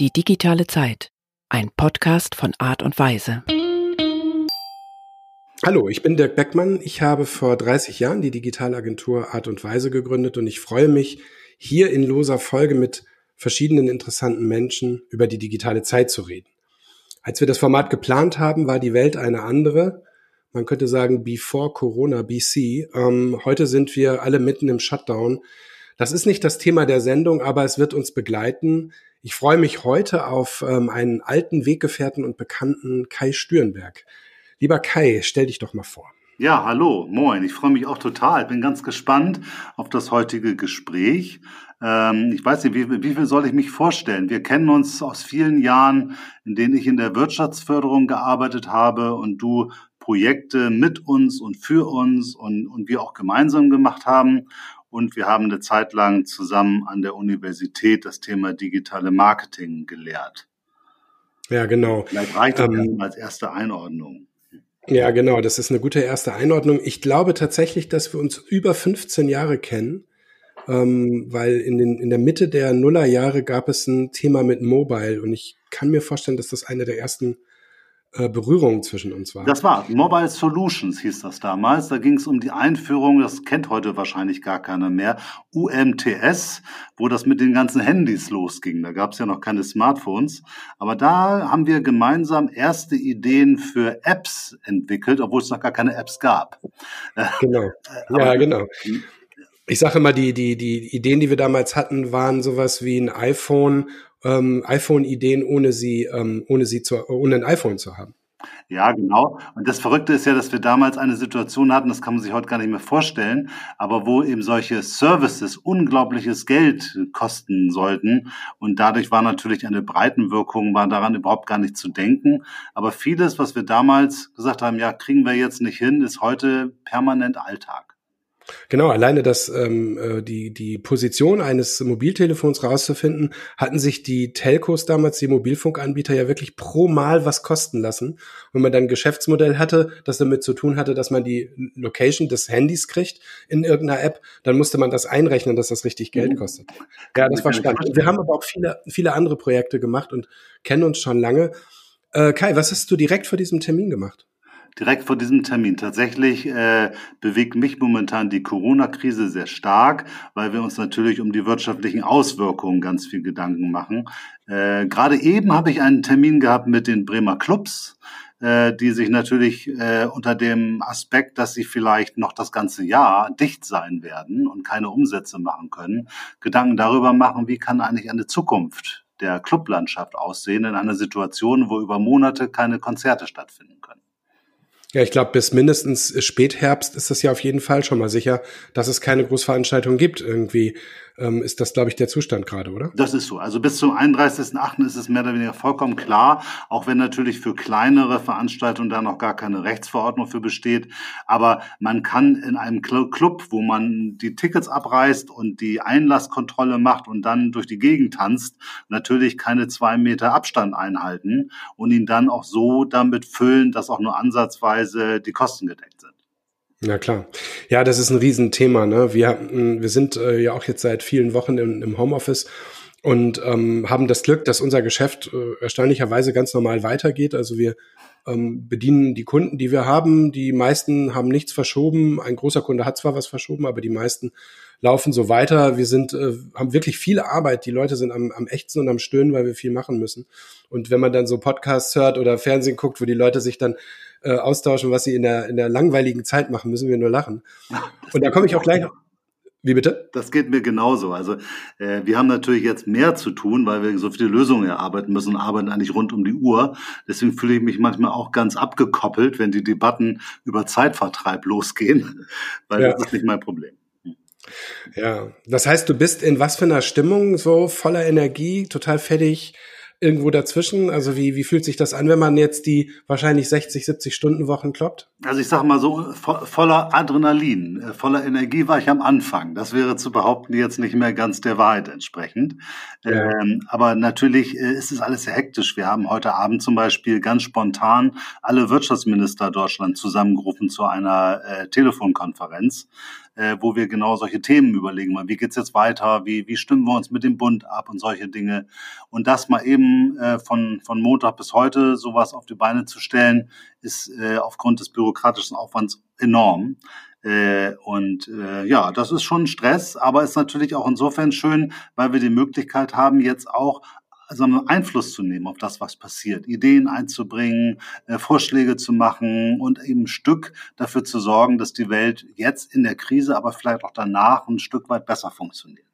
Die digitale Zeit. Ein Podcast von Art und Weise. Hallo, ich bin Dirk Beckmann. Ich habe vor 30 Jahren die Digitalagentur Art und Weise gegründet und ich freue mich, hier in loser Folge mit verschiedenen interessanten Menschen über die digitale Zeit zu reden. Als wir das Format geplant haben, war die Welt eine andere. Man könnte sagen, before Corona, BC. Ähm, heute sind wir alle mitten im Shutdown. Das ist nicht das Thema der Sendung, aber es wird uns begleiten. Ich freue mich heute auf ähm, einen alten Weggefährten und Bekannten Kai Stürenberg. Lieber Kai, stell dich doch mal vor. Ja, hallo, moin. Ich freue mich auch total. Bin ganz gespannt auf das heutige Gespräch. Ähm, ich weiß nicht, wie, wie viel soll ich mich vorstellen? Wir kennen uns aus vielen Jahren, in denen ich in der Wirtschaftsförderung gearbeitet habe und du Projekte mit uns und für uns und, und wir auch gemeinsam gemacht haben. Und wir haben eine Zeit lang zusammen an der Universität das Thema digitale Marketing gelehrt. Ja, genau. Vielleicht reicht das ähm, als erste Einordnung. Ja, genau. Das ist eine gute erste Einordnung. Ich glaube tatsächlich, dass wir uns über 15 Jahre kennen, ähm, weil in, den, in der Mitte der Nullerjahre gab es ein Thema mit Mobile und ich kann mir vorstellen, dass das eine der ersten Berührung zwischen uns war. Das war Mobile Solutions hieß das damals. Da ging es um die Einführung, das kennt heute wahrscheinlich gar keiner mehr, UMTS, wo das mit den ganzen Handys losging. Da gab es ja noch keine Smartphones. Aber da haben wir gemeinsam erste Ideen für Apps entwickelt, obwohl es noch gar keine Apps gab. Genau. ja, genau. Ich sage immer, die, die, die Ideen, die wir damals hatten, waren sowas wie ein iPhone ähm, iPhone-Ideen, ohne sie, ähm, ohne sie zu, ohne ein iPhone zu haben. Ja, genau. Und das Verrückte ist ja, dass wir damals eine Situation hatten, das kann man sich heute gar nicht mehr vorstellen, aber wo eben solche Services unglaubliches Geld kosten sollten. Und dadurch war natürlich eine Breitenwirkung, war daran überhaupt gar nicht zu denken. Aber vieles, was wir damals gesagt haben, ja, kriegen wir jetzt nicht hin, ist heute permanent Alltag. Genau, alleine das, ähm, äh, die, die Position eines Mobiltelefons rauszufinden, hatten sich die Telcos damals, die Mobilfunkanbieter, ja wirklich pro Mal was kosten lassen. Wenn man dann ein Geschäftsmodell hatte, das damit zu tun hatte, dass man die Location des Handys kriegt in irgendeiner App, dann musste man das einrechnen, dass das richtig Geld mhm. kostet. Ja, das war spannend. Wir haben aber auch viele, viele andere Projekte gemacht und kennen uns schon lange. Äh, Kai, was hast du direkt vor diesem Termin gemacht? Direkt vor diesem Termin. Tatsächlich äh, bewegt mich momentan die Corona-Krise sehr stark, weil wir uns natürlich um die wirtschaftlichen Auswirkungen ganz viel Gedanken machen. Äh, Gerade eben habe ich einen Termin gehabt mit den Bremer Clubs äh, die sich natürlich äh, unter dem Aspekt, dass sie vielleicht noch das ganze Jahr dicht sein werden und keine Umsätze machen können, Gedanken darüber machen, wie kann eigentlich eine Zukunft der Clublandschaft aussehen in einer Situation, wo über Monate keine Konzerte stattfinden können. Ja, ich glaube, bis mindestens Spätherbst ist es ja auf jeden Fall schon mal sicher, dass es keine Großveranstaltung gibt. Irgendwie ist das, glaube ich, der Zustand gerade, oder? Das ist so. Also bis zum 31.8. ist es mehr oder weniger vollkommen klar, auch wenn natürlich für kleinere Veranstaltungen da noch gar keine Rechtsverordnung für besteht. Aber man kann in einem Club, wo man die Tickets abreißt und die Einlasskontrolle macht und dann durch die Gegend tanzt, natürlich keine zwei Meter Abstand einhalten und ihn dann auch so damit füllen, dass auch nur ansatzweise die Kosten gedeckt sind. Ja klar. Ja, das ist ein Riesenthema. Ne? Wir, wir sind äh, ja auch jetzt seit vielen Wochen im, im Homeoffice und ähm, haben das Glück, dass unser Geschäft äh, erstaunlicherweise ganz normal weitergeht. Also wir ähm, bedienen die Kunden, die wir haben. Die meisten haben nichts verschoben. Ein großer Kunde hat zwar was verschoben, aber die meisten laufen so weiter. Wir sind, äh, haben wirklich viel Arbeit. Die Leute sind am, am Ächzen und am Stöhnen, weil wir viel machen müssen. Und wenn man dann so Podcasts hört oder Fernsehen guckt, wo die Leute sich dann äh, austauschen, was sie in der, in der langweiligen Zeit machen, müssen wir nur lachen. Und da komme ich auch gleich noch. Wie bitte? Das geht mir genauso. Also äh, wir haben natürlich jetzt mehr zu tun, weil wir so viele Lösungen erarbeiten müssen und arbeiten eigentlich rund um die Uhr. Deswegen fühle ich mich manchmal auch ganz abgekoppelt, wenn die Debatten über Zeitvertreib losgehen, weil ja. das ist nicht mein Problem. Ja, das heißt, du bist in was für einer Stimmung, so voller Energie, total fertig, irgendwo dazwischen? Also wie, wie fühlt sich das an, wenn man jetzt die wahrscheinlich 60, 70 Stunden Wochen kloppt? Also ich sage mal so, voller Adrenalin, äh, voller Energie war ich am Anfang. Das wäre zu behaupten jetzt nicht mehr ganz der Wahrheit entsprechend. Ja. Ähm, aber natürlich äh, ist es alles sehr hektisch. Wir haben heute Abend zum Beispiel ganz spontan alle Wirtschaftsminister Deutschlands zusammengerufen zu einer äh, Telefonkonferenz äh, wo wir genau solche Themen überlegen. Wie geht's jetzt weiter? Wie, wie stimmen wir uns mit dem Bund ab und solche Dinge? Und das mal eben äh, von, von Montag bis heute sowas auf die Beine zu stellen, ist aufgrund des bürokratischen Aufwands enorm. Äh, und äh, ja, das ist schon Stress, aber ist natürlich auch insofern schön, weil wir die Möglichkeit haben, jetzt auch also Einfluss zu nehmen auf das, was passiert, Ideen einzubringen, äh, Vorschläge zu machen und eben ein Stück dafür zu sorgen, dass die Welt jetzt in der Krise, aber vielleicht auch danach ein Stück weit besser funktioniert.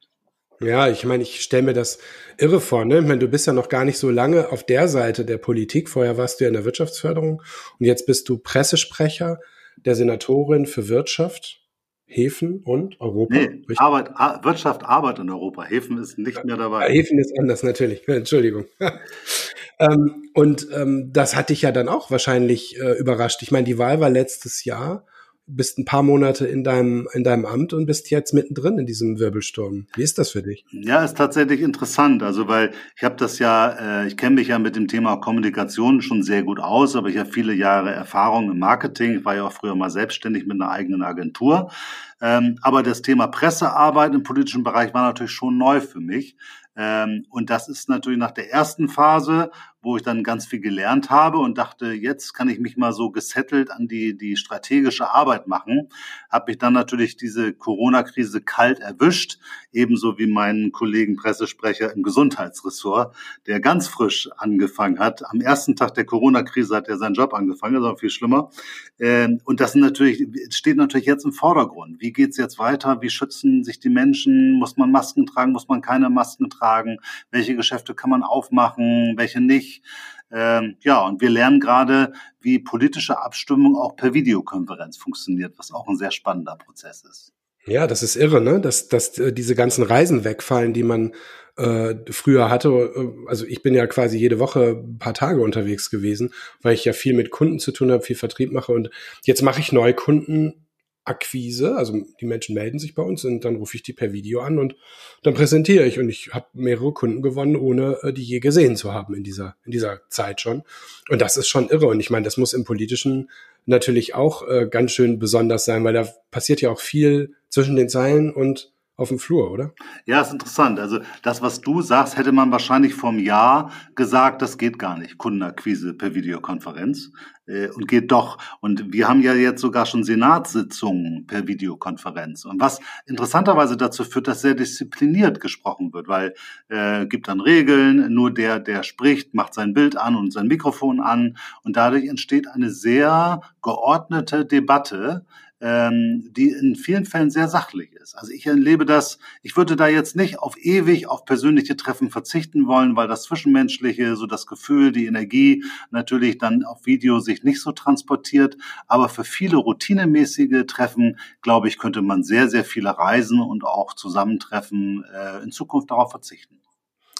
Ja, ich meine, ich stelle mir das irre vor. Ne? Ich meine, du bist ja noch gar nicht so lange auf der Seite der Politik. Vorher warst du ja in der Wirtschaftsförderung und jetzt bist du Pressesprecher der Senatorin für Wirtschaft. Häfen und Europa? Nee, Arbeit, Wirtschaft, Arbeit in Europa. Häfen ist nicht mehr dabei. Häfen ist anders, natürlich. Entschuldigung. ähm, und ähm, das hat dich ja dann auch wahrscheinlich äh, überrascht. Ich meine, die Wahl war letztes Jahr bist ein paar Monate in deinem, in deinem Amt und bist jetzt mittendrin in diesem Wirbelsturm. Wie ist das für dich? Ja, ist tatsächlich interessant. Also, weil ich habe das ja, äh, ich kenne mich ja mit dem Thema Kommunikation schon sehr gut aus, aber ich habe viele Jahre Erfahrung im Marketing. Ich war ja auch früher mal selbstständig mit einer eigenen Agentur. Ähm, aber das Thema Pressearbeit im politischen Bereich war natürlich schon neu für mich. Ähm, und das ist natürlich nach der ersten Phase, wo ich dann ganz viel gelernt habe und dachte, jetzt kann ich mich mal so gesettelt an die, die strategische Arbeit machen, habe ich dann natürlich diese Corona-Krise kalt erwischt, ebenso wie meinen Kollegen Pressesprecher im Gesundheitsressort, der ganz frisch angefangen hat. Am ersten Tag der Corona-Krise hat er seinen Job angefangen, das ist auch viel schlimmer. Ähm, und das natürlich, steht natürlich jetzt im Vordergrund. Wie geht's jetzt weiter? Wie schützen sich die Menschen? Muss man Masken tragen? Muss man keine Masken tragen? Welche Geschäfte kann man aufmachen? Welche nicht? Ähm, ja, und wir lernen gerade, wie politische Abstimmung auch per Videokonferenz funktioniert, was auch ein sehr spannender Prozess ist. Ja, das ist irre, ne? Dass, dass äh, diese ganzen Reisen wegfallen, die man äh, früher hatte. Äh, also ich bin ja quasi jede Woche ein paar Tage unterwegs gewesen, weil ich ja viel mit Kunden zu tun habe, viel Vertrieb mache und jetzt mache ich Neukunden Akquise, also die Menschen melden sich bei uns und dann rufe ich die per Video an und dann präsentiere ich und ich habe mehrere Kunden gewonnen, ohne äh, die je gesehen zu haben in dieser in dieser Zeit schon. Und das ist schon irre und ich meine, das muss im politischen natürlich auch äh, ganz schön besonders sein, weil da passiert ja auch viel zwischen den Zeilen und auf dem Flur, oder? Ja, ist interessant. Also das, was du sagst, hätte man wahrscheinlich vom Jahr gesagt, das geht gar nicht, Kundenakquise per Videokonferenz. Äh, und geht doch. Und wir haben ja jetzt sogar schon Senatssitzungen per Videokonferenz. Und was interessanterweise dazu führt, dass sehr diszipliniert gesprochen wird, weil äh, gibt dann Regeln, nur der, der spricht, macht sein Bild an und sein Mikrofon an. Und dadurch entsteht eine sehr geordnete Debatte, ähm, die in vielen Fällen sehr sachlich ist. Also ich erlebe das, ich würde da jetzt nicht auf ewig auf persönliche Treffen verzichten wollen, weil das Zwischenmenschliche, so das Gefühl, die Energie natürlich dann auf Video sich nicht so transportiert. Aber für viele routinemäßige Treffen, glaube ich, könnte man sehr, sehr viele Reisen und auch Zusammentreffen äh, in Zukunft darauf verzichten.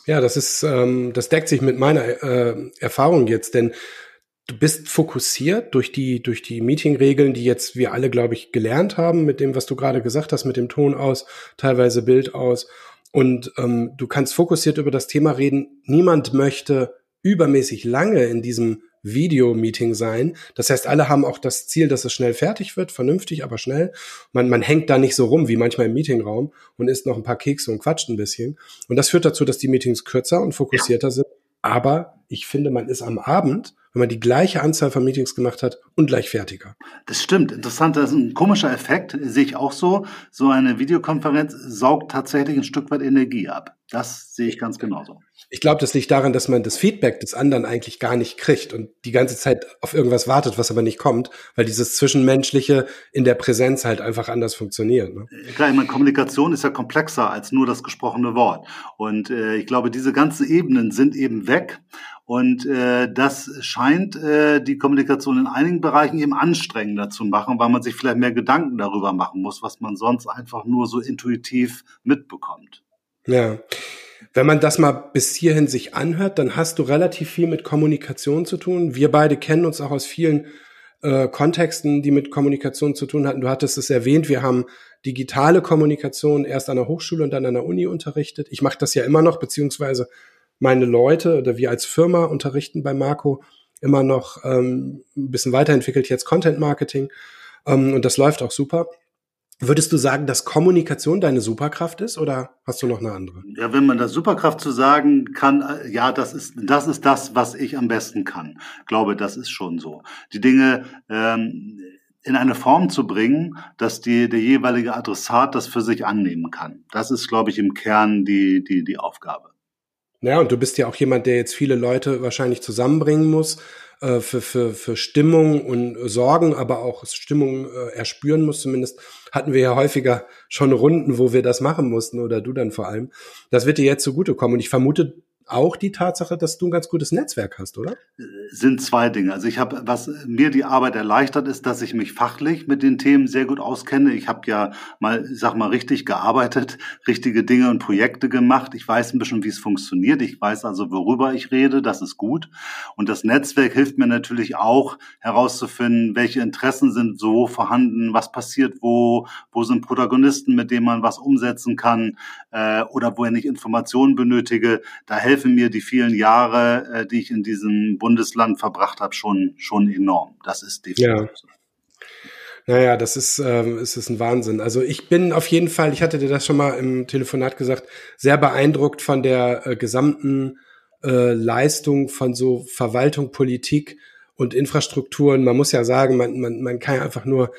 Ja, das ist, ähm, das deckt sich mit meiner äh, Erfahrung jetzt, denn du bist fokussiert durch die, durch die Meetingregeln, die jetzt wir alle, glaube ich, gelernt haben, mit dem, was du gerade gesagt hast, mit dem Ton aus, teilweise Bild aus. Und ähm, du kannst fokussiert über das Thema reden. Niemand möchte übermäßig lange in diesem Video-Meeting sein. Das heißt, alle haben auch das Ziel, dass es schnell fertig wird, vernünftig, aber schnell. Man, man hängt da nicht so rum wie manchmal im Meetingraum und isst noch ein paar Kekse und quatscht ein bisschen. Und das führt dazu, dass die Meetings kürzer und fokussierter sind. Aber ich finde, man ist am Abend wenn man die gleiche Anzahl von Meetings gemacht hat und. Das stimmt. Interessant. Das ist ein komischer Effekt. Sehe ich auch so. So eine Videokonferenz saugt tatsächlich ein Stück weit Energie ab. Das sehe ich ganz genauso. Ich glaube, das liegt daran, dass man das Feedback des anderen eigentlich gar nicht kriegt und die ganze Zeit auf irgendwas wartet, was aber nicht kommt, weil dieses Zwischenmenschliche in der Präsenz halt einfach anders funktioniert. Ne? Klar, ich meine, Kommunikation ist ja komplexer als nur das gesprochene Wort. Und äh, ich glaube, diese ganzen Ebenen sind eben weg. Und äh, das scheint äh, die Kommunikation in einigen Bereichen eben anstrengender zu machen, weil man sich vielleicht mehr Gedanken darüber machen muss, was man sonst einfach nur so intuitiv mitbekommt. Ja. Wenn man das mal bis hierhin sich anhört, dann hast du relativ viel mit Kommunikation zu tun. Wir beide kennen uns auch aus vielen äh, Kontexten, die mit Kommunikation zu tun hatten. Du hattest es erwähnt, wir haben digitale Kommunikation erst an der Hochschule und dann an der Uni unterrichtet. Ich mache das ja immer noch, beziehungsweise meine Leute oder wir als Firma unterrichten bei Marco immer noch ähm, ein bisschen weiterentwickelt jetzt Content Marketing ähm, und das läuft auch super. Würdest du sagen, dass Kommunikation deine Superkraft ist oder hast du noch eine andere? Ja, wenn man das Superkraft zu sagen kann, äh, ja, das ist das ist das, was ich am besten kann. Ich glaube, das ist schon so. Die Dinge ähm, in eine Form zu bringen, dass die, der jeweilige Adressat das für sich annehmen kann. Das ist, glaube ich, im Kern die, die, die Aufgabe. Ja, und du bist ja auch jemand, der jetzt viele Leute wahrscheinlich zusammenbringen muss äh, für, für, für Stimmung und Sorgen, aber auch Stimmung äh, erspüren muss. Zumindest hatten wir ja häufiger schon Runden, wo wir das machen mussten oder du dann vor allem. Das wird dir jetzt zugutekommen. Und ich vermute, auch die Tatsache, dass du ein ganz gutes Netzwerk hast, oder? Sind zwei Dinge. Also ich habe, was mir die Arbeit erleichtert, ist, dass ich mich fachlich mit den Themen sehr gut auskenne. Ich habe ja mal, sag mal, richtig gearbeitet, richtige Dinge und Projekte gemacht. Ich weiß ein bisschen, wie es funktioniert. Ich weiß also, worüber ich rede. Das ist gut. Und das Netzwerk hilft mir natürlich auch herauszufinden, welche Interessen sind so vorhanden, was passiert wo, wo sind Protagonisten, mit denen man was umsetzen kann äh, oder wo ich Informationen benötige. Da helfen helfen mir die vielen Jahre, äh, die ich in diesem Bundesland verbracht habe, schon, schon enorm. Das ist definitiv ja. Naja, das ist, ähm, es ein Wahnsinn. Also ich bin auf jeden Fall, ich hatte dir das schon mal im Telefonat gesagt, sehr beeindruckt von der äh, gesamten äh, Leistung von so Verwaltung, Politik und Infrastrukturen. Man muss ja sagen, man, man, man kann ja einfach nur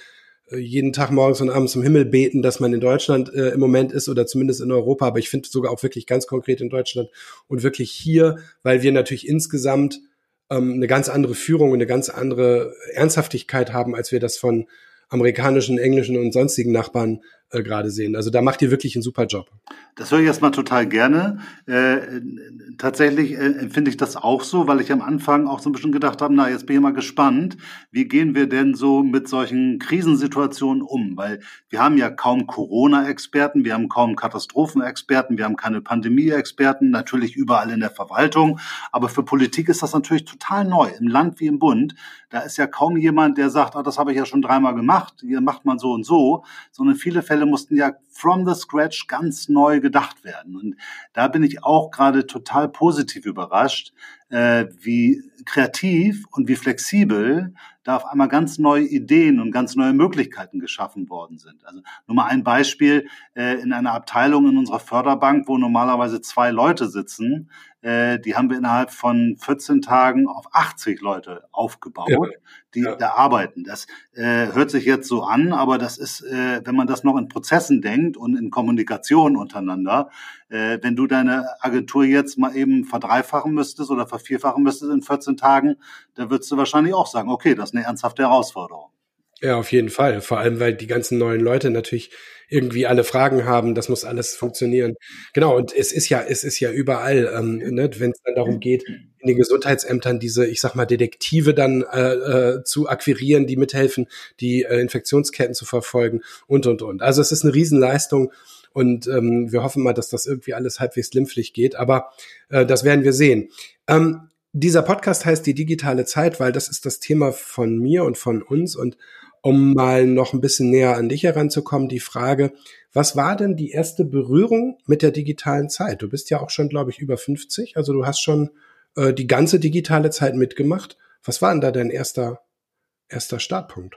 jeden Tag morgens und abends zum Himmel beten, dass man in Deutschland äh, im Moment ist oder zumindest in Europa, aber ich finde sogar auch wirklich ganz konkret in Deutschland und wirklich hier, weil wir natürlich insgesamt ähm, eine ganz andere Führung und eine ganz andere Ernsthaftigkeit haben, als wir das von amerikanischen, englischen und sonstigen Nachbarn äh, gerade sehen. Also da macht ihr wirklich einen super Job. Das höre ich erstmal total gerne. Äh, tatsächlich äh, empfinde ich das auch so, weil ich am Anfang auch so ein bisschen gedacht habe, na, jetzt bin ich mal gespannt, wie gehen wir denn so mit solchen Krisensituationen um? Weil wir haben ja kaum Corona-Experten, wir haben kaum Katastrophenexperten, wir haben keine Pandemie-Experten, natürlich überall in der Verwaltung. Aber für Politik ist das natürlich total neu, im Land wie im Bund. Da ist ja kaum jemand, der sagt, ah, das habe ich ja schon dreimal gemacht, hier macht man so und so, sondern viele Fälle mussten ja from the scratch ganz neu gedacht werden. Und da bin ich auch gerade total positiv überrascht, äh, wie kreativ und wie flexibel da auf einmal ganz neue Ideen und ganz neue Möglichkeiten geschaffen worden sind. Also nur mal ein Beispiel, äh, in einer Abteilung in unserer Förderbank, wo normalerweise zwei Leute sitzen, äh, die haben wir innerhalb von 14 Tagen auf 80 Leute aufgebaut, ja. die ja. da arbeiten. Das äh, hört sich jetzt so an, aber das ist, äh, wenn man das noch in Prozessen denkt und in Kommunikation untereinander, äh, wenn du deine Agentur jetzt mal eben verdreifachen müsstest oder vervierfachen müsstest in 14 Tagen, da würdest du wahrscheinlich auch sagen, okay, das ist eine ernsthafte Herausforderung. Ja, auf jeden Fall. Vor allem, weil die ganzen neuen Leute natürlich irgendwie alle Fragen haben, das muss alles funktionieren. Genau, und es ist ja, es ist ja überall, ähm, ne, wenn es dann darum geht, in den Gesundheitsämtern diese, ich sag mal, Detektive dann äh, äh, zu akquirieren, die mithelfen, die äh, Infektionsketten zu verfolgen und und und. Also es ist eine Riesenleistung und ähm, wir hoffen mal, dass das irgendwie alles halbwegs glimpflich geht, aber äh, das werden wir sehen. Ähm, dieser Podcast heißt die digitale Zeit, weil das ist das Thema von mir und von uns und um mal noch ein bisschen näher an dich heranzukommen, die Frage, was war denn die erste Berührung mit der digitalen Zeit? Du bist ja auch schon, glaube ich, über 50, also du hast schon äh, die ganze digitale Zeit mitgemacht. Was war denn da dein erster, erster Startpunkt?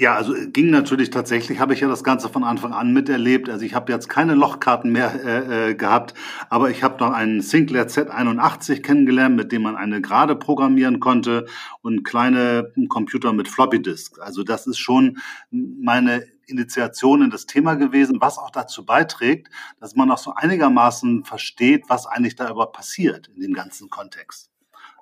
Ja, also äh, ging natürlich tatsächlich, habe ich ja das Ganze von Anfang an miterlebt. Also ich habe jetzt keine Lochkarten mehr äh, äh, gehabt, aber ich habe noch einen Sinclair Z81 kennengelernt, mit dem man eine Gerade programmieren konnte und kleine Computer mit Floppy Disk. Also das ist schon meine Initiation in das Thema gewesen, was auch dazu beiträgt, dass man auch so einigermaßen versteht, was eigentlich da überhaupt passiert in dem ganzen Kontext.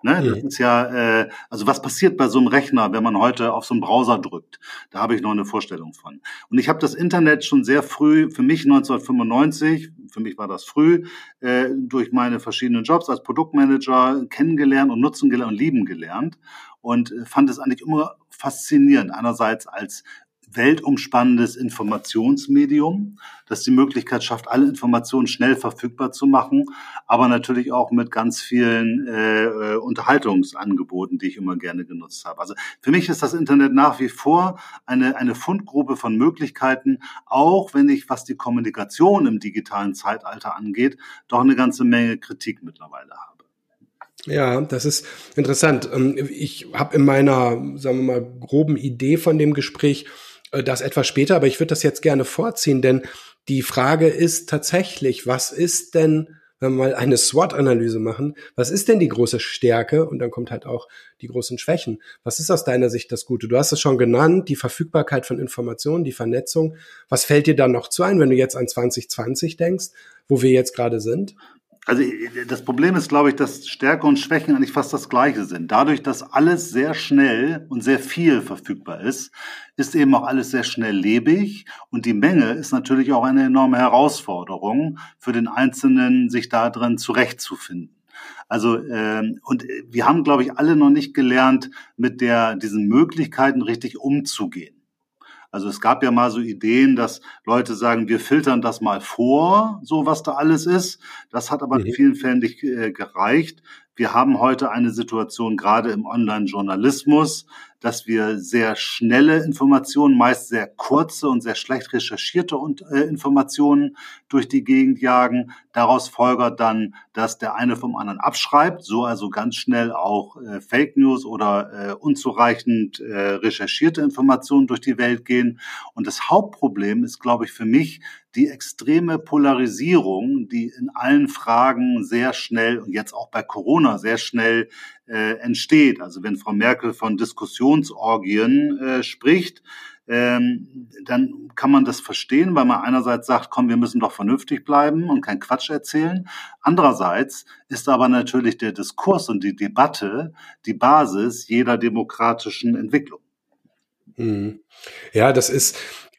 Ne? Das ist ja, äh, also was passiert bei so einem Rechner, wenn man heute auf so einen Browser drückt? Da habe ich noch eine Vorstellung von. Und ich habe das Internet schon sehr früh, für mich 1995, für mich war das früh, äh, durch meine verschiedenen Jobs als Produktmanager kennengelernt und nutzen gelernt und lieben gelernt und fand es eigentlich immer faszinierend. Einerseits als weltumspannendes Informationsmedium, das die Möglichkeit schafft, alle Informationen schnell verfügbar zu machen, aber natürlich auch mit ganz vielen äh, Unterhaltungsangeboten, die ich immer gerne genutzt habe. Also für mich ist das Internet nach wie vor eine, eine Fundgrube von Möglichkeiten, auch wenn ich, was die Kommunikation im digitalen Zeitalter angeht, doch eine ganze Menge Kritik mittlerweile habe. Ja, das ist interessant. Ähm, ich habe in meiner, sagen wir mal, groben Idee von dem Gespräch das etwas später, aber ich würde das jetzt gerne vorziehen, denn die Frage ist tatsächlich, was ist denn, wenn wir mal eine SWOT-Analyse machen, was ist denn die große Stärke? Und dann kommt halt auch die großen Schwächen. Was ist aus deiner Sicht das Gute? Du hast es schon genannt, die Verfügbarkeit von Informationen, die Vernetzung. Was fällt dir dann noch zu ein, wenn du jetzt an 2020 denkst, wo wir jetzt gerade sind? Also das Problem ist, glaube ich, dass Stärke und Schwächen eigentlich fast das gleiche sind. Dadurch, dass alles sehr schnell und sehr viel verfügbar ist, ist eben auch alles sehr schnell lebig und die Menge ist natürlich auch eine enorme Herausforderung für den Einzelnen, sich da drin zurechtzufinden. Also ähm, und wir haben, glaube ich, alle noch nicht gelernt, mit der diesen Möglichkeiten richtig umzugehen. Also es gab ja mal so Ideen, dass Leute sagen, wir filtern das mal vor, so was da alles ist. Das hat aber mhm. in vielen Fällen nicht äh, gereicht. Wir haben heute eine Situation gerade im Online-Journalismus, dass wir sehr schnelle Informationen, meist sehr kurze und sehr schlecht recherchierte äh, Informationen durch die Gegend jagen. Daraus folgert dann, dass der eine vom anderen abschreibt, so also ganz schnell auch äh, Fake News oder äh, unzureichend recherchierte Informationen durch die Welt gehen. Und das Hauptproblem ist, glaube ich, für mich die extreme Polarisierung, die in allen Fragen sehr schnell und jetzt auch bei Corona sehr schnell äh, entsteht. Also wenn Frau Merkel von Diskussionsorgien äh, spricht, ähm, dann kann man das verstehen, weil man einerseits sagt, komm, wir müssen doch vernünftig bleiben und kein Quatsch erzählen. Andererseits ist aber natürlich der Diskurs und die Debatte die Basis jeder demokratischen Entwicklung. Mhm. Ja, das ist,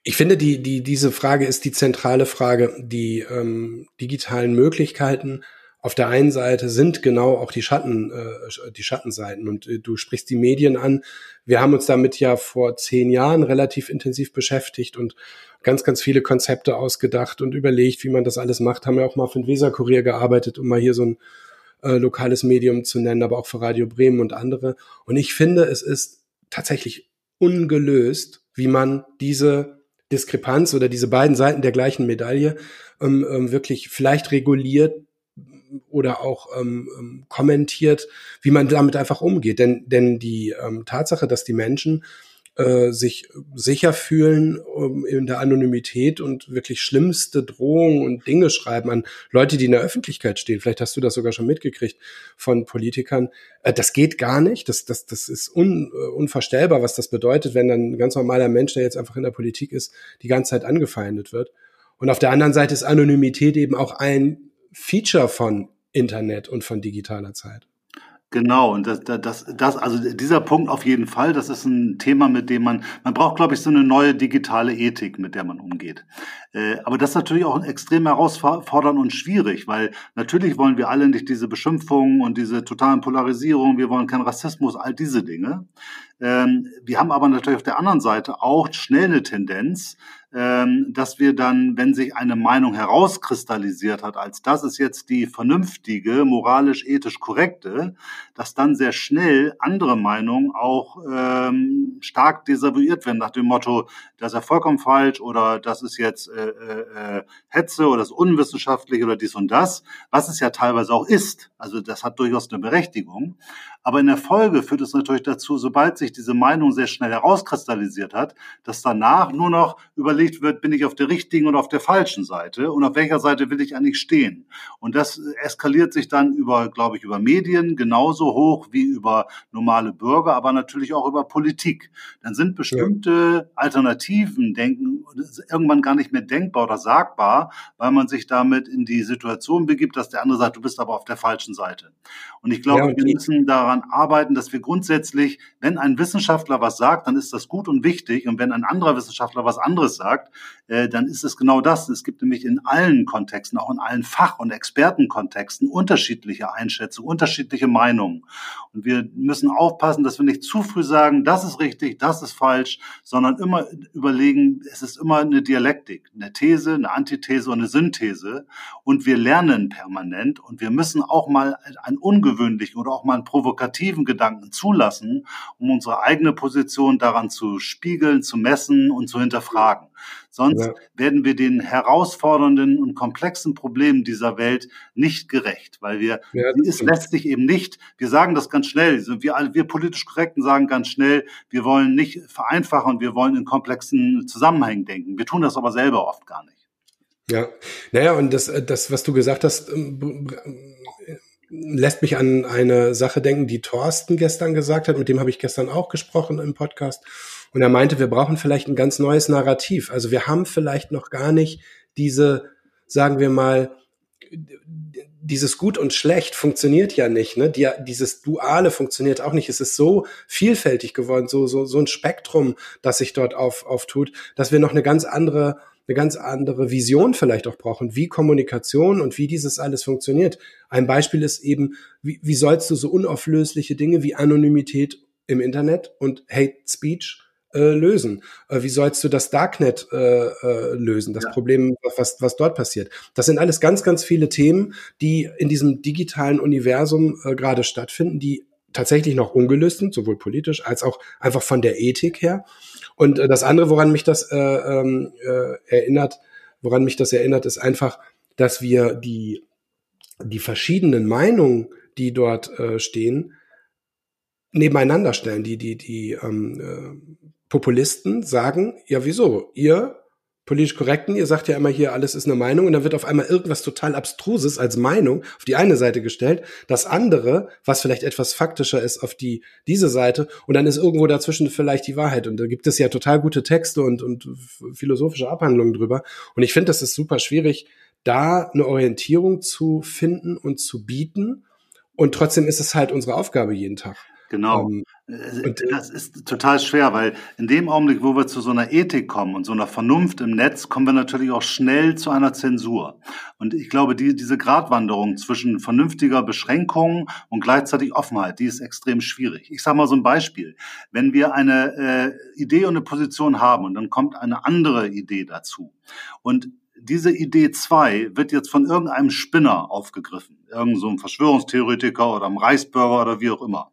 ich finde, die, die, diese Frage ist die zentrale Frage. Die ähm, digitalen Möglichkeiten auf der einen Seite sind genau auch die Schatten, äh, die Schattenseiten. Und äh, du sprichst die Medien an. Wir haben uns damit ja vor zehn Jahren relativ intensiv beschäftigt und ganz, ganz viele Konzepte ausgedacht und überlegt, wie man das alles macht. Haben ja auch mal für den Weserkurier gearbeitet, um mal hier so ein äh, lokales Medium zu nennen, aber auch für Radio Bremen und andere. Und ich finde, es ist tatsächlich ungelöst, wie man diese Diskrepanz oder diese beiden Seiten der gleichen Medaille ähm, ähm, wirklich vielleicht reguliert oder auch ähm, ähm, kommentiert, wie man damit einfach umgeht. Denn, denn die ähm, Tatsache, dass die Menschen äh, sich sicher fühlen um, in der Anonymität und wirklich schlimmste Drohungen und Dinge schreiben an Leute, die in der Öffentlichkeit stehen. Vielleicht hast du das sogar schon mitgekriegt von Politikern. Äh, das geht gar nicht. Das, das, das ist un, äh, unvorstellbar, was das bedeutet, wenn dann ein ganz normaler Mensch, der jetzt einfach in der Politik ist, die ganze Zeit angefeindet wird. Und auf der anderen Seite ist Anonymität eben auch ein Feature von Internet und von digitaler Zeit. Genau, und das, das, das, also dieser Punkt auf jeden Fall, das ist ein Thema, mit dem man, man braucht, glaube ich, so eine neue digitale Ethik, mit der man umgeht. Äh, aber das ist natürlich auch extrem herausfordernd und schwierig, weil natürlich wollen wir alle nicht diese Beschimpfungen und diese totalen Polarisierungen, wir wollen keinen Rassismus, all diese Dinge. Ähm, wir haben aber natürlich auf der anderen Seite auch schnell eine Tendenz, dass wir dann, wenn sich eine Meinung herauskristallisiert hat, als das ist jetzt die vernünftige, moralisch, ethisch korrekte, dass dann sehr schnell andere Meinungen auch ähm, stark desavouiert werden nach dem Motto, das ist ja vollkommen falsch oder das ist jetzt äh, äh, äh, Hetze oder das ist unwissenschaftlich oder dies und das, was es ja teilweise auch ist. Also das hat durchaus eine Berechtigung. Aber in der Folge führt es natürlich dazu, sobald sich diese Meinung sehr schnell herauskristallisiert hat, dass danach nur noch überlegt wird, bin ich auf der richtigen oder auf der falschen Seite und auf welcher Seite will ich eigentlich stehen. Und das eskaliert sich dann über, glaube ich, über Medien genauso hoch wie über normale Bürger, aber natürlich auch über Politik. Dann sind bestimmte. Alternativen denken irgendwann gar nicht mehr denkbar oder sagbar, weil man sich damit in die Situation begibt, dass der andere sagt, du bist aber auf der falschen Seite. Und ich glaube, ja, wir müssen daran arbeiten, dass wir grundsätzlich, wenn ein ein Wissenschaftler was sagt, dann ist das gut und wichtig. Und wenn ein anderer Wissenschaftler was anderes sagt, äh, dann ist es genau das. Es gibt nämlich in allen Kontexten, auch in allen Fach- und Expertenkontexten, unterschiedliche Einschätzungen, unterschiedliche Meinungen. Und wir müssen aufpassen, dass wir nicht zu früh sagen, das ist richtig, das ist falsch, sondern immer überlegen, es ist immer eine Dialektik, eine These, eine Antithese und eine Synthese. Und wir lernen permanent und wir müssen auch mal einen ungewöhnlichen oder auch mal einen provokativen Gedanken zulassen, um unsere eigene Position daran zu spiegeln, zu messen und zu hinterfragen. Sonst ja. werden wir den herausfordernden und komplexen Problemen dieser Welt nicht gerecht, weil wir, ja, es lässt sich eben nicht, wir sagen das ganz schnell, wir, wir politisch Korrekten sagen ganz schnell, wir wollen nicht vereinfachen wir wollen in komplexen Zusammenhängen denken. Wir tun das aber selber oft gar nicht. Ja, naja, und das, das, was du gesagt hast, ähm, lässt mich an eine Sache denken, die Thorsten gestern gesagt hat. Mit dem habe ich gestern auch gesprochen im Podcast. Und er meinte, wir brauchen vielleicht ein ganz neues Narrativ. Also wir haben vielleicht noch gar nicht diese, sagen wir mal, dieses Gut und Schlecht funktioniert ja nicht. Ne? Die, dieses Duale funktioniert auch nicht. Es ist so vielfältig geworden, so, so, so ein Spektrum, das sich dort auf, auftut, dass wir noch eine ganz andere eine ganz andere Vision vielleicht auch brauchen, wie Kommunikation und wie dieses alles funktioniert. Ein Beispiel ist eben, wie, wie sollst du so unauflösliche Dinge wie Anonymität im Internet und Hate Speech äh, lösen? Äh, wie sollst du das Darknet äh, äh, lösen, das ja. Problem, was, was dort passiert? Das sind alles ganz, ganz viele Themen, die in diesem digitalen Universum äh, gerade stattfinden, die tatsächlich noch ungelöst sind, sowohl politisch als auch einfach von der Ethik her. Und äh, das andere, woran mich das äh, ähm, äh, erinnert, woran mich das erinnert, ist einfach, dass wir die, die verschiedenen Meinungen, die dort äh, stehen, nebeneinander stellen. Die, die, die ähm, äh, Populisten sagen, ja, wieso? Ihr politisch korrekten, ihr sagt ja immer hier, alles ist eine Meinung. Und dann wird auf einmal irgendwas total Abstruses als Meinung auf die eine Seite gestellt, das andere, was vielleicht etwas faktischer ist, auf die diese Seite. Und dann ist irgendwo dazwischen vielleicht die Wahrheit. Und da gibt es ja total gute Texte und, und philosophische Abhandlungen drüber. Und ich finde, das ist super schwierig, da eine Orientierung zu finden und zu bieten. Und trotzdem ist es halt unsere Aufgabe jeden Tag. Genau. Ähm, äh, und, das ist total schwer, weil in dem Augenblick, wo wir zu so einer Ethik kommen und so einer Vernunft im Netz, kommen wir natürlich auch schnell zu einer Zensur. Und ich glaube, die, diese Gratwanderung zwischen vernünftiger Beschränkung und gleichzeitig Offenheit, die ist extrem schwierig. Ich sage mal so ein Beispiel. Wenn wir eine äh, Idee und eine Position haben und dann kommt eine andere Idee dazu und diese Idee 2 wird jetzt von irgendeinem Spinner aufgegriffen, irgend so Verschwörungstheoretiker oder einem Reichsbürger oder wie auch immer.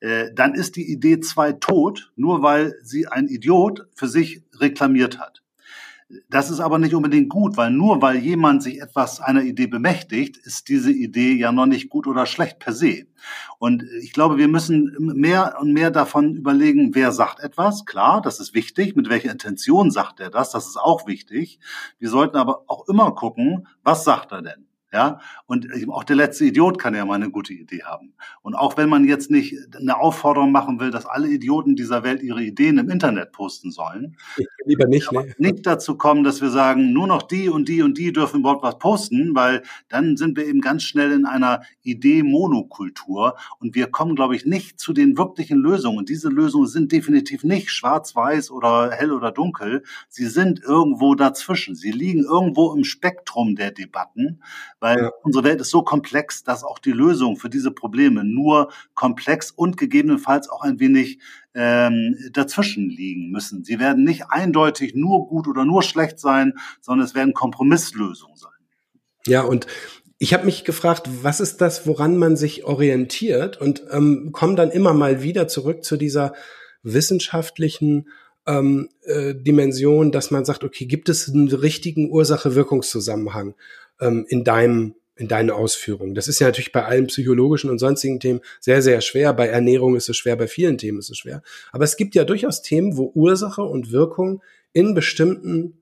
Äh, dann ist die Idee 2 tot, nur weil sie ein Idiot für sich reklamiert hat. Das ist aber nicht unbedingt gut, weil nur weil jemand sich etwas einer Idee bemächtigt, ist diese Idee ja noch nicht gut oder schlecht per se. Und ich glaube, wir müssen mehr und mehr davon überlegen, wer sagt etwas. Klar, das ist wichtig. Mit welcher Intention sagt er das? Das ist auch wichtig. Wir sollten aber auch immer gucken, was sagt er denn? Ja, und auch der letzte Idiot kann ja mal eine gute Idee haben. Und auch wenn man jetzt nicht eine Aufforderung machen will, dass alle Idioten dieser Welt ihre Ideen im Internet posten sollen. Ich lieber nicht, ne? Nicht dazu kommen, dass wir sagen, nur noch die und die und die dürfen überhaupt was posten, weil dann sind wir eben ganz schnell in einer Idee-Monokultur und wir kommen, glaube ich, nicht zu den wirklichen Lösungen. Und diese Lösungen sind definitiv nicht schwarz-weiß oder hell oder dunkel. Sie sind irgendwo dazwischen. Sie liegen irgendwo im Spektrum der Debatten weil ja. unsere Welt ist so komplex, dass auch die Lösung für diese Probleme nur komplex und gegebenenfalls auch ein wenig ähm, dazwischen liegen müssen. Sie werden nicht eindeutig nur gut oder nur schlecht sein, sondern es werden Kompromisslösungen sein. Ja, und ich habe mich gefragt, was ist das, woran man sich orientiert und ähm, komme dann immer mal wieder zurück zu dieser wissenschaftlichen ähm, äh, Dimension, dass man sagt, okay, gibt es einen richtigen Ursache-Wirkungszusammenhang? Ähm, in deinem in deinen Ausführungen. Das ist ja natürlich bei allen psychologischen und sonstigen Themen sehr, sehr schwer. Bei Ernährung ist es schwer, bei vielen Themen ist es schwer. Aber es gibt ja durchaus Themen, wo Ursache und Wirkung in bestimmten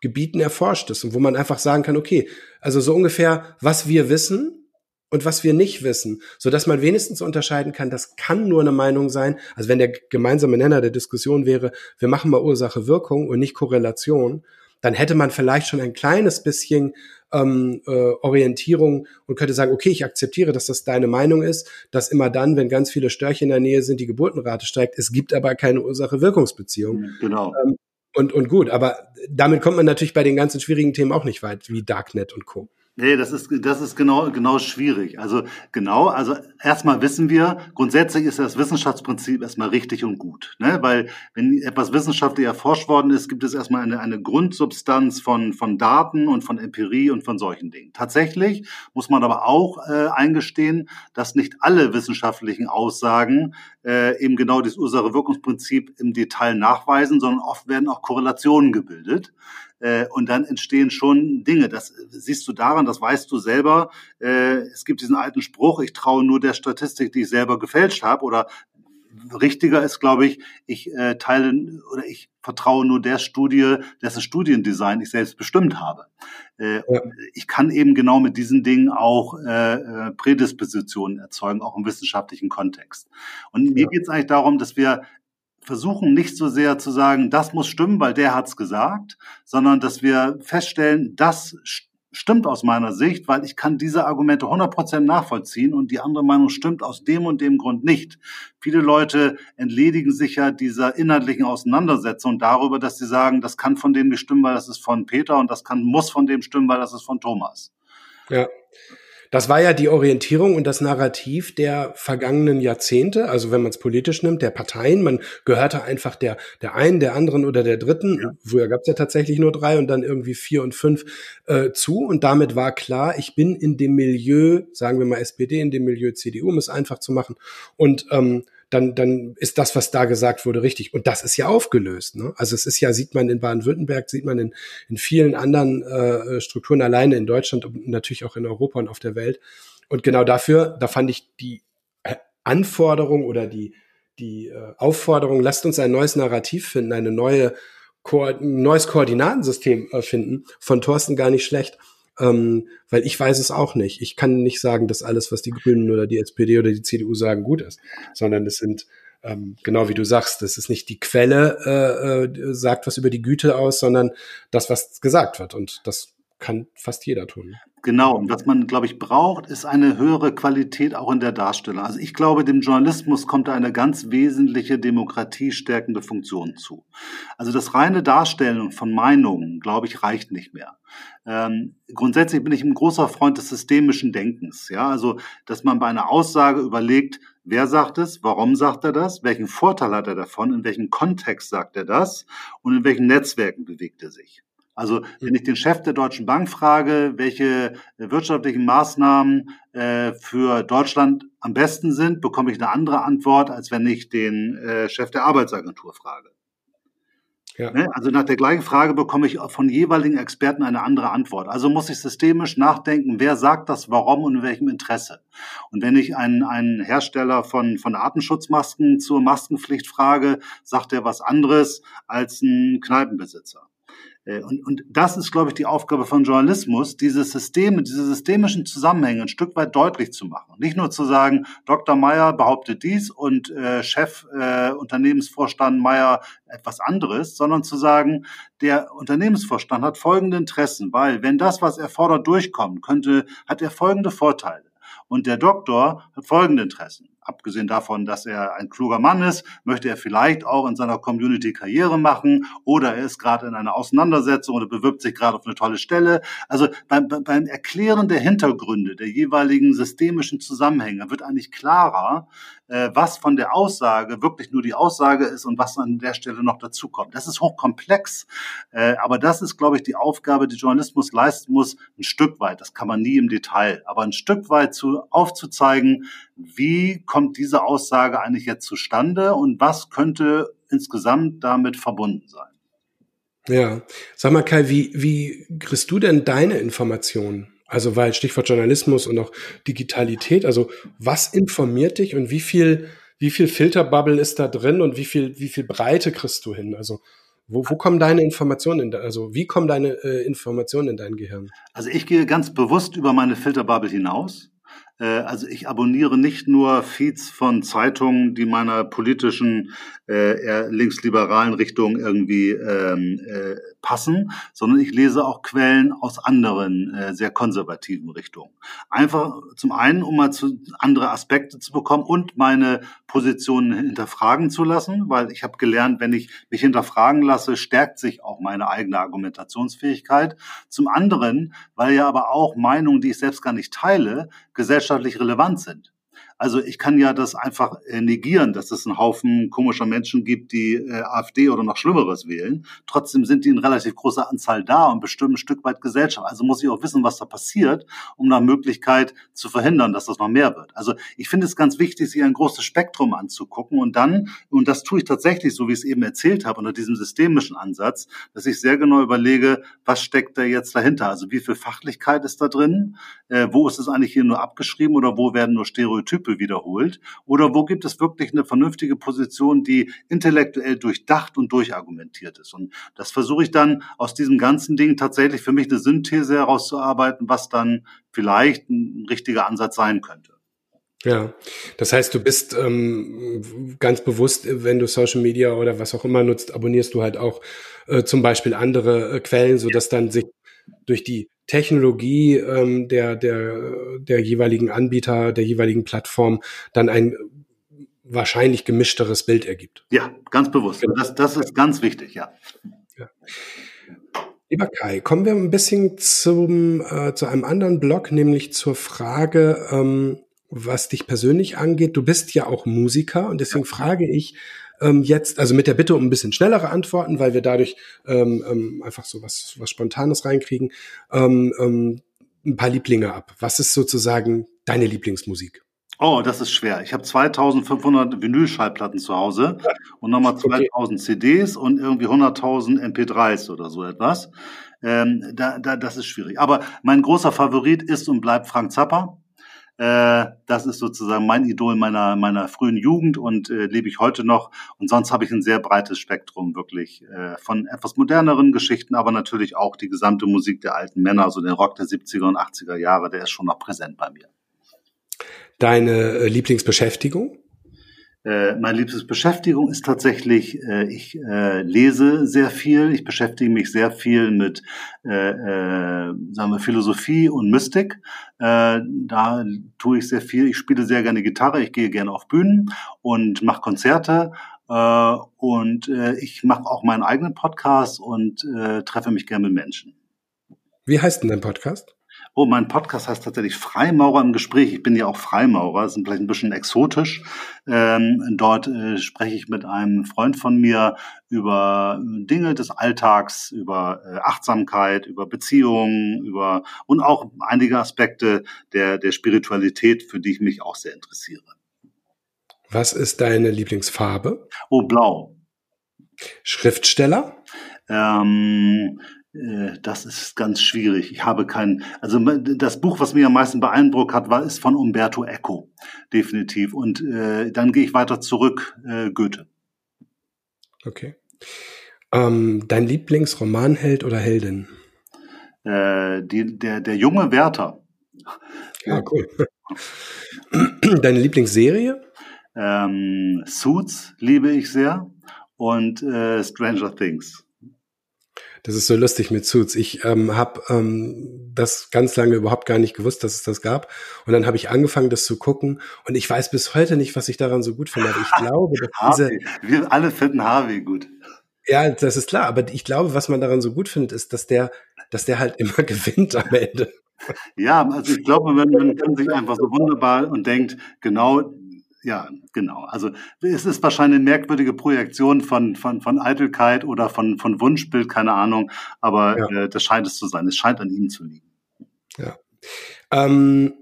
Gebieten erforscht ist und wo man einfach sagen kann, okay, also so ungefähr, was wir wissen und was wir nicht wissen, so dass man wenigstens unterscheiden kann, das kann nur eine Meinung sein. Also wenn der gemeinsame Nenner der Diskussion wäre, wir machen mal Ursache Wirkung und nicht Korrelation, dann hätte man vielleicht schon ein kleines bisschen ähm, äh, Orientierung und könnte sagen, okay, ich akzeptiere, dass das deine Meinung ist, dass immer dann, wenn ganz viele Störche in der Nähe sind, die Geburtenrate steigt. Es gibt aber keine Ursache-Wirkungsbeziehung. Genau. Ähm, und, und gut, aber damit kommt man natürlich bei den ganzen schwierigen Themen auch nicht weit, wie Darknet und Co. Nee, das ist, das ist genau, genau schwierig. Also genau, also erstmal wissen wir, grundsätzlich ist das Wissenschaftsprinzip erstmal richtig und gut. Ne? Weil wenn etwas wissenschaftlich erforscht worden ist, gibt es erstmal eine, eine Grundsubstanz von, von Daten und von Empirie und von solchen Dingen. Tatsächlich muss man aber auch äh, eingestehen, dass nicht alle wissenschaftlichen Aussagen äh, eben genau das Ursache-Wirkungsprinzip im Detail nachweisen, sondern oft werden auch Korrelationen gebildet. Äh, und dann entstehen schon Dinge. Das siehst du daran, das weißt du selber. Äh, es gibt diesen alten Spruch, ich traue nur der Statistik, die ich selber gefälscht habe. Oder richtiger ist, glaube ich, ich äh, teile oder ich vertraue nur der Studie, dessen Studiendesign ich selbst bestimmt habe. Äh, ja. Ich kann eben genau mit diesen Dingen auch äh, äh Prädispositionen erzeugen, auch im wissenschaftlichen Kontext. Und ja. mir geht es eigentlich darum, dass wir versuchen nicht so sehr zu sagen, das muss stimmen, weil der hat's gesagt, sondern dass wir feststellen, das stimmt aus meiner Sicht, weil ich kann diese Argumente 100% nachvollziehen und die andere Meinung stimmt aus dem und dem Grund nicht. Viele Leute entledigen sich ja dieser inhaltlichen Auseinandersetzung darüber, dass sie sagen, das kann von dem nicht stimmen, weil das ist von Peter und das kann, muss von dem stimmen, weil das ist von Thomas. Ja. Das war ja die Orientierung und das Narrativ der vergangenen Jahrzehnte, also wenn man es politisch nimmt, der Parteien. Man gehörte einfach der, der einen, der anderen oder der dritten. Ja. Früher gab es ja tatsächlich nur drei und dann irgendwie vier und fünf äh, zu. Und damit war klar, ich bin in dem Milieu, sagen wir mal SPD, in dem Milieu CDU, um es einfach zu machen. Und ähm, dann, dann ist das, was da gesagt wurde, richtig. Und das ist ja aufgelöst. Ne? Also es ist ja, sieht man in Baden-Württemberg, sieht man in, in vielen anderen äh, Strukturen alleine in Deutschland und natürlich auch in Europa und auf der Welt. Und genau dafür, da fand ich die Anforderung oder die, die äh, Aufforderung, lasst uns ein neues Narrativ finden, eine neue Ko neues Koordinatensystem äh, finden, von Thorsten gar nicht schlecht ähm, weil ich weiß es auch nicht. Ich kann nicht sagen, dass alles, was die Grünen oder die SPD oder die CDU sagen, gut ist, sondern es sind ähm, genau wie du sagst, das ist nicht die Quelle, äh, äh, sagt was über die Güte aus, sondern das, was gesagt wird. Und das kann fast jeder tun. Genau, und was man, glaube ich, braucht, ist eine höhere Qualität auch in der Darstellung. Also ich glaube, dem Journalismus kommt da eine ganz wesentliche demokratiestärkende Funktion zu. Also das reine Darstellen von Meinungen, glaube ich, reicht nicht mehr. Ähm, grundsätzlich bin ich ein großer Freund des systemischen Denkens. Ja, also, dass man bei einer Aussage überlegt, wer sagt es, warum sagt er das, welchen Vorteil hat er davon, in welchem Kontext sagt er das und in welchen Netzwerken bewegt er sich. Also wenn ich den Chef der Deutschen Bank frage, welche wirtschaftlichen Maßnahmen äh, für Deutschland am besten sind, bekomme ich eine andere Antwort, als wenn ich den äh, Chef der Arbeitsagentur frage. Ja. Ne? Also nach der gleichen Frage bekomme ich von jeweiligen Experten eine andere Antwort. Also muss ich systemisch nachdenken, wer sagt das, warum und in welchem Interesse. Und wenn ich einen, einen Hersteller von, von Atemschutzmasken zur Maskenpflicht frage, sagt er was anderes als ein Kneipenbesitzer. Äh, und, und das ist, glaube ich, die Aufgabe von Journalismus, diese Systeme, diese systemischen Zusammenhänge ein Stück weit deutlich zu machen. Nicht nur zu sagen, Dr. Meyer behauptet dies und äh, Chef, äh, Unternehmensvorstand Meyer etwas anderes, sondern zu sagen, der Unternehmensvorstand hat folgende Interessen, weil wenn das, was er fordert, durchkommt, könnte, hat er folgende Vorteile. Und der Doktor hat folgende Interessen. Abgesehen davon, dass er ein kluger Mann ist, möchte er vielleicht auch in seiner Community Karriere machen oder er ist gerade in einer Auseinandersetzung oder bewirbt sich gerade auf eine tolle Stelle. Also beim, beim Erklären der Hintergründe, der jeweiligen systemischen Zusammenhänge wird eigentlich klarer, äh, was von der Aussage wirklich nur die Aussage ist und was an der Stelle noch dazukommt. Das ist hochkomplex, äh, aber das ist, glaube ich, die Aufgabe, die Journalismus leisten muss, ein Stück weit. Das kann man nie im Detail, aber ein Stück weit zu aufzuzeigen, wie kommt diese Aussage eigentlich jetzt zustande und was könnte insgesamt damit verbunden sein. Ja, sag mal Kai, wie, wie kriegst du denn deine Informationen? Also weil Stichwort Journalismus und auch Digitalität, also was informiert dich und wie viel, wie viel Filterbubble ist da drin und wie viel, wie viel Breite kriegst du hin? Also wo, wo kommen deine Informationen, in, also wie kommen deine äh, Informationen in dein Gehirn? Also ich gehe ganz bewusst über meine Filterbubble hinaus also ich abonniere nicht nur Feeds von Zeitungen, die meiner politischen äh, eher linksliberalen Richtung irgendwie ähm, äh, passen, sondern ich lese auch Quellen aus anderen äh, sehr konservativen Richtungen. Einfach zum einen, um mal zu, andere Aspekte zu bekommen und meine Positionen hinterfragen zu lassen, weil ich habe gelernt, wenn ich mich hinterfragen lasse, stärkt sich auch meine eigene Argumentationsfähigkeit. Zum anderen, weil ja aber auch Meinungen, die ich selbst gar nicht teile, gesellschaftlich relevant sind. Also ich kann ja das einfach äh, negieren, dass es einen Haufen komischer Menschen gibt, die äh, AfD oder noch Schlimmeres wählen. Trotzdem sind die in relativ großer Anzahl da und bestimmen ein Stück weit Gesellschaft. Also muss ich auch wissen, was da passiert, um nach Möglichkeit zu verhindern, dass das noch mehr wird. Also ich finde es ganz wichtig, sich ein großes Spektrum anzugucken und dann, und das tue ich tatsächlich, so wie ich es eben erzählt habe, unter diesem systemischen Ansatz, dass ich sehr genau überlege, was steckt da jetzt dahinter? Also wie viel Fachlichkeit ist da drin? Äh, wo ist es eigentlich hier nur abgeschrieben oder wo werden nur Stereotype Type wiederholt? Oder wo gibt es wirklich eine vernünftige Position, die intellektuell durchdacht und durchargumentiert ist? Und das versuche ich dann aus diesem ganzen Ding tatsächlich für mich eine Synthese herauszuarbeiten, was dann vielleicht ein richtiger Ansatz sein könnte. Ja, das heißt, du bist ähm, ganz bewusst, wenn du Social Media oder was auch immer nutzt, abonnierst du halt auch äh, zum Beispiel andere äh, Quellen, so dass dann sich durch die Technologie ähm, der, der, der jeweiligen Anbieter, der jeweiligen Plattform dann ein wahrscheinlich gemischteres Bild ergibt. Ja, ganz bewusst. Genau. Das, das ist ganz wichtig, ja. ja. Lieber Kai, kommen wir ein bisschen zum, äh, zu einem anderen Blog, nämlich zur Frage, ähm, was dich persönlich angeht. Du bist ja auch Musiker und deswegen ja. frage ich, ähm, jetzt, also mit der Bitte um ein bisschen schnellere Antworten, weil wir dadurch ähm, ähm, einfach so was, was Spontanes reinkriegen, ähm, ähm, ein paar Lieblinge ab. Was ist sozusagen deine Lieblingsmusik? Oh, das ist schwer. Ich habe 2500 Vinylschallplatten zu Hause und nochmal 2000 okay. CDs und irgendwie 100.000 MP3s oder so etwas. Ähm, da, da, das ist schwierig. Aber mein großer Favorit ist und bleibt Frank Zappa. Äh, das ist sozusagen mein Idol meiner, meiner frühen Jugend und äh, lebe ich heute noch. Und sonst habe ich ein sehr breites Spektrum wirklich äh, von etwas moderneren Geschichten, aber natürlich auch die gesamte Musik der alten Männer, also den Rock der 70er und 80er Jahre, der ist schon noch präsent bei mir. Deine äh, Lieblingsbeschäftigung? Äh, meine liebste Beschäftigung ist tatsächlich, äh, ich äh, lese sehr viel, ich beschäftige mich sehr viel mit äh, äh, sagen wir Philosophie und Mystik. Äh, da tue ich sehr viel. Ich spiele sehr gerne Gitarre, ich gehe gerne auf Bühnen und mache Konzerte. Und ich mache auch meinen eigenen Podcast und treffe mich gerne mit Menschen. Wie heißt denn dein Podcast? Oh, mein Podcast heißt tatsächlich Freimaurer im Gespräch. Ich bin ja auch Freimaurer, das ist vielleicht ein bisschen exotisch. Ähm, dort äh, spreche ich mit einem Freund von mir über Dinge des Alltags, über äh, Achtsamkeit, über Beziehungen, über und auch einige Aspekte der, der Spiritualität, für die ich mich auch sehr interessiere. Was ist deine Lieblingsfarbe? Oh, blau. Schriftsteller? Ähm, äh, das ist ganz schwierig. Ich habe keinen, also das Buch, was mich am meisten beeindruckt hat, war, ist von Umberto Eco, definitiv. Und äh, dann gehe ich weiter zurück, äh, Goethe. Okay. Ähm, dein Lieblingsromanheld oder Heldin? Äh, die, der, der junge Werther. Ah, cool. Deine Lieblingsserie? Ähm, Suits liebe ich sehr und äh, Stranger Things. Das ist so lustig mit Suits. Ich ähm, habe ähm, das ganz lange überhaupt gar nicht gewusst, dass es das gab. Und dann habe ich angefangen, das zu gucken. Und ich weiß bis heute nicht, was ich daran so gut finde. Aber ich glaube, dass diese... Wir alle finden Harvey gut. Ja, das ist klar. Aber ich glaube, was man daran so gut findet, ist, dass der, dass der halt immer gewinnt am Ende. Ja, also ich glaube, man, man kann sich einfach so wunderbar und denkt, genau ja, genau. Also es ist wahrscheinlich eine merkwürdige Projektion von, von, von Eitelkeit oder von, von Wunschbild, keine Ahnung, aber ja. äh, das scheint es zu sein. Es scheint an ihm zu liegen. Ja. Ähm,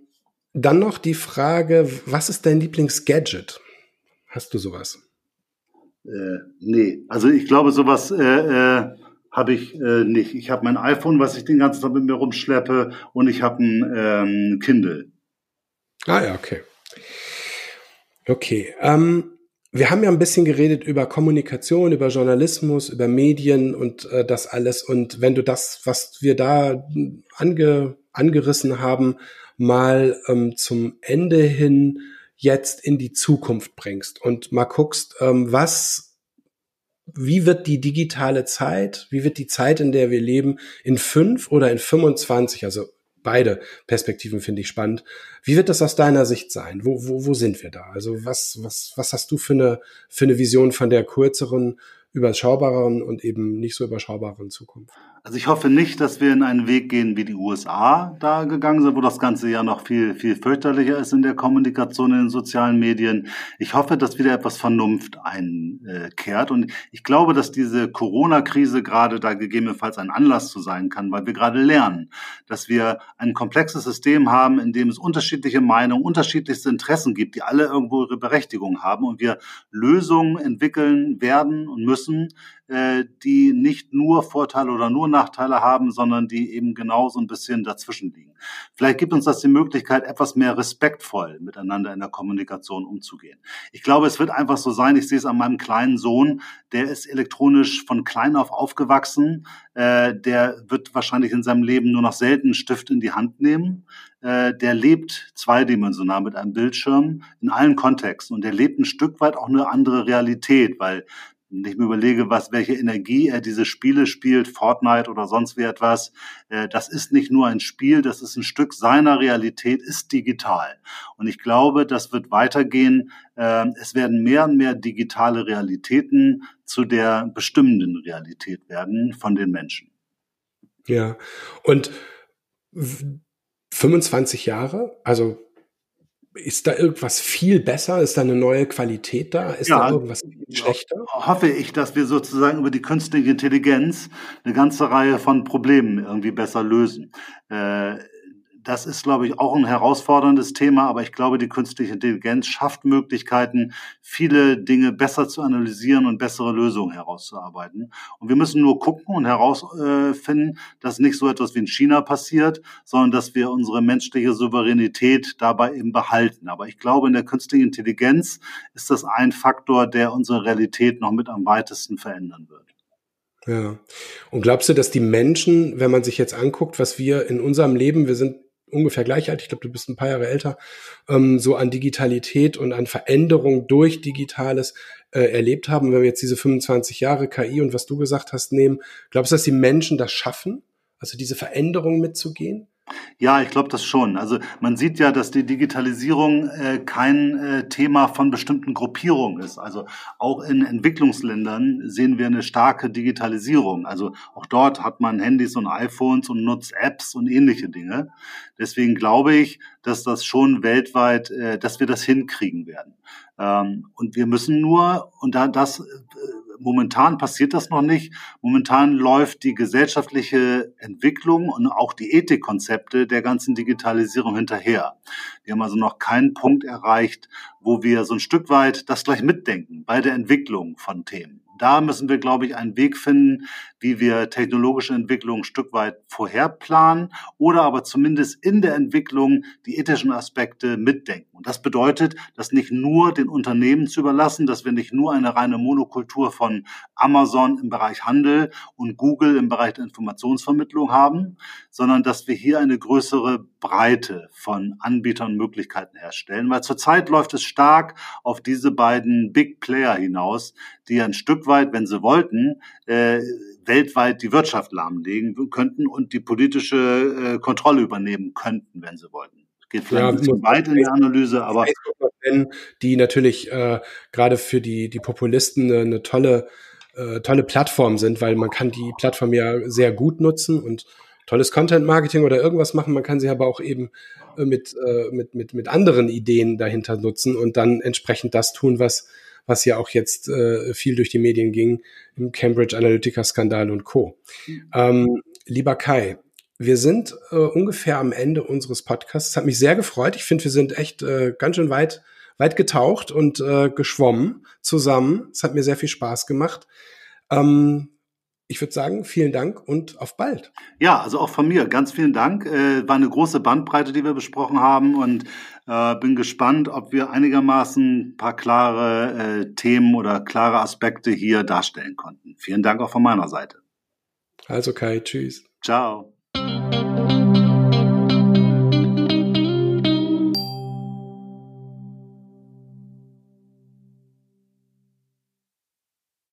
dann noch die Frage, was ist dein Lieblingsgadget? Hast du sowas? Äh, nee, also ich glaube, sowas äh, äh, habe ich äh, nicht. Ich habe mein iPhone, was ich den ganzen Tag mit mir rumschleppe, und ich habe ein ähm, Kindle. Ah ja, okay. Okay. Ähm, wir haben ja ein bisschen geredet über Kommunikation, über Journalismus, über Medien und äh, das alles. Und wenn du das, was wir da ange, angerissen haben, mal ähm, zum Ende hin jetzt in die Zukunft bringst und mal guckst, ähm, was, wie wird die digitale Zeit, wie wird die Zeit, in der wir leben, in fünf oder in 25, also beide Perspektiven finde ich spannend. Wie wird das aus deiner Sicht sein? Wo, wo, wo sind wir da? Also was, was, was hast du für eine, für eine Vision von der kürzeren, überschaubareren und eben nicht so überschaubaren Zukunft? Also ich hoffe nicht, dass wir in einen Weg gehen, wie die USA da gegangen sind, wo das Ganze ja noch viel, viel fürchterlicher ist in der Kommunikation in den sozialen Medien. Ich hoffe, dass wieder etwas Vernunft einkehrt. Und ich glaube, dass diese Corona-Krise gerade da gegebenenfalls ein Anlass zu sein kann, weil wir gerade lernen, dass wir ein komplexes System haben, in dem es unterschiedliche Meinungen, unterschiedlichste Interessen gibt, die alle irgendwo ihre Berechtigung haben und wir Lösungen entwickeln werden und müssen, äh, die nicht nur Vorteile oder nur Nachteile haben, sondern die eben genau so ein bisschen dazwischen liegen. Vielleicht gibt uns das die Möglichkeit, etwas mehr respektvoll miteinander in der Kommunikation umzugehen. Ich glaube, es wird einfach so sein, ich sehe es an meinem kleinen Sohn, der ist elektronisch von klein auf aufgewachsen, äh, der wird wahrscheinlich in seinem Leben nur noch selten Stift in die Hand nehmen äh, der lebt zweidimensional mit einem Bildschirm in allen Kontexten und der lebt ein Stück weit auch eine andere Realität, weil wenn ich mir überlege, was, welche Energie er diese Spiele spielt, Fortnite oder sonst wie etwas, äh, das ist nicht nur ein Spiel, das ist ein Stück seiner Realität, ist digital. Und ich glaube, das wird weitergehen. Äh, es werden mehr und mehr digitale Realitäten zu der bestimmenden Realität werden von den Menschen. Ja, und 25 Jahre, also ist da irgendwas viel besser? Ist da eine neue Qualität da? Ist ja, da irgendwas schlechter? Hoffe ich, dass wir sozusagen über die künstliche Intelligenz eine ganze Reihe von Problemen irgendwie besser lösen. Äh, das ist, glaube ich, auch ein herausforderndes Thema, aber ich glaube, die künstliche Intelligenz schafft Möglichkeiten, viele Dinge besser zu analysieren und bessere Lösungen herauszuarbeiten. Und wir müssen nur gucken und herausfinden, dass nicht so etwas wie in China passiert, sondern dass wir unsere menschliche Souveränität dabei eben behalten. Aber ich glaube, in der künstlichen Intelligenz ist das ein Faktor, der unsere Realität noch mit am weitesten verändern wird. Ja. Und glaubst du, dass die Menschen, wenn man sich jetzt anguckt, was wir in unserem Leben, wir sind ungefähr gleich alt, ich glaube, du bist ein paar Jahre älter, ähm, so an Digitalität und an Veränderung durch Digitales äh, erlebt haben. Wenn wir jetzt diese 25 Jahre KI und was du gesagt hast nehmen, glaubst du, dass die Menschen das schaffen, also diese Veränderung mitzugehen? Ja, ich glaube das schon. Also man sieht ja, dass die Digitalisierung äh, kein äh, Thema von bestimmten Gruppierungen ist. Also auch in Entwicklungsländern sehen wir eine starke Digitalisierung. Also auch dort hat man Handys und iPhones und nutzt Apps und ähnliche Dinge. Deswegen glaube ich, dass das schon weltweit, äh, dass wir das hinkriegen werden. Ähm, und wir müssen nur, und da das äh, momentan passiert das noch nicht. Momentan läuft die gesellschaftliche Entwicklung und auch die Ethikkonzepte der ganzen Digitalisierung hinterher. Wir haben also noch keinen Punkt erreicht, wo wir so ein Stück weit das gleich mitdenken bei der Entwicklung von Themen da müssen wir, glaube ich, einen Weg finden, wie wir technologische Entwicklung ein Stück weit vorherplanen oder aber zumindest in der Entwicklung die ethischen Aspekte mitdenken. Und das bedeutet, das nicht nur den Unternehmen zu überlassen, dass wir nicht nur eine reine Monokultur von Amazon im Bereich Handel und Google im Bereich der Informationsvermittlung haben, sondern dass wir hier eine größere Breite von Anbietern und Möglichkeiten herstellen. Weil zurzeit läuft es stark auf diese beiden Big Player hinaus, die ein Stück weit, wenn sie wollten, äh, weltweit die Wirtschaft lahmlegen könnten und die politische äh, Kontrolle übernehmen könnten, wenn sie wollten. Geht vielleicht ja, ein bisschen weit in der Analyse, aber die natürlich äh, gerade für die die Populisten eine, eine tolle äh, tolle Plattform sind, weil man kann die Plattform ja sehr gut nutzen und tolles Content Marketing oder irgendwas machen. Man kann sie aber auch eben äh, mit, äh, mit, mit, mit anderen Ideen dahinter nutzen und dann entsprechend das tun, was was ja auch jetzt äh, viel durch die Medien ging, im Cambridge Analytica-Skandal und Co. Ähm, lieber Kai, wir sind äh, ungefähr am Ende unseres Podcasts. Hat mich sehr gefreut. Ich finde, wir sind echt äh, ganz schön weit, weit getaucht und äh, geschwommen zusammen. Es hat mir sehr viel Spaß gemacht. Ähm, ich würde sagen, vielen Dank und auf bald. Ja, also auch von mir ganz vielen Dank. Äh, war eine große Bandbreite, die wir besprochen haben und äh, bin gespannt, ob wir einigermaßen ein paar klare äh, Themen oder klare Aspekte hier darstellen konnten. Vielen Dank auch von meiner Seite. Also Kai, tschüss. Ciao.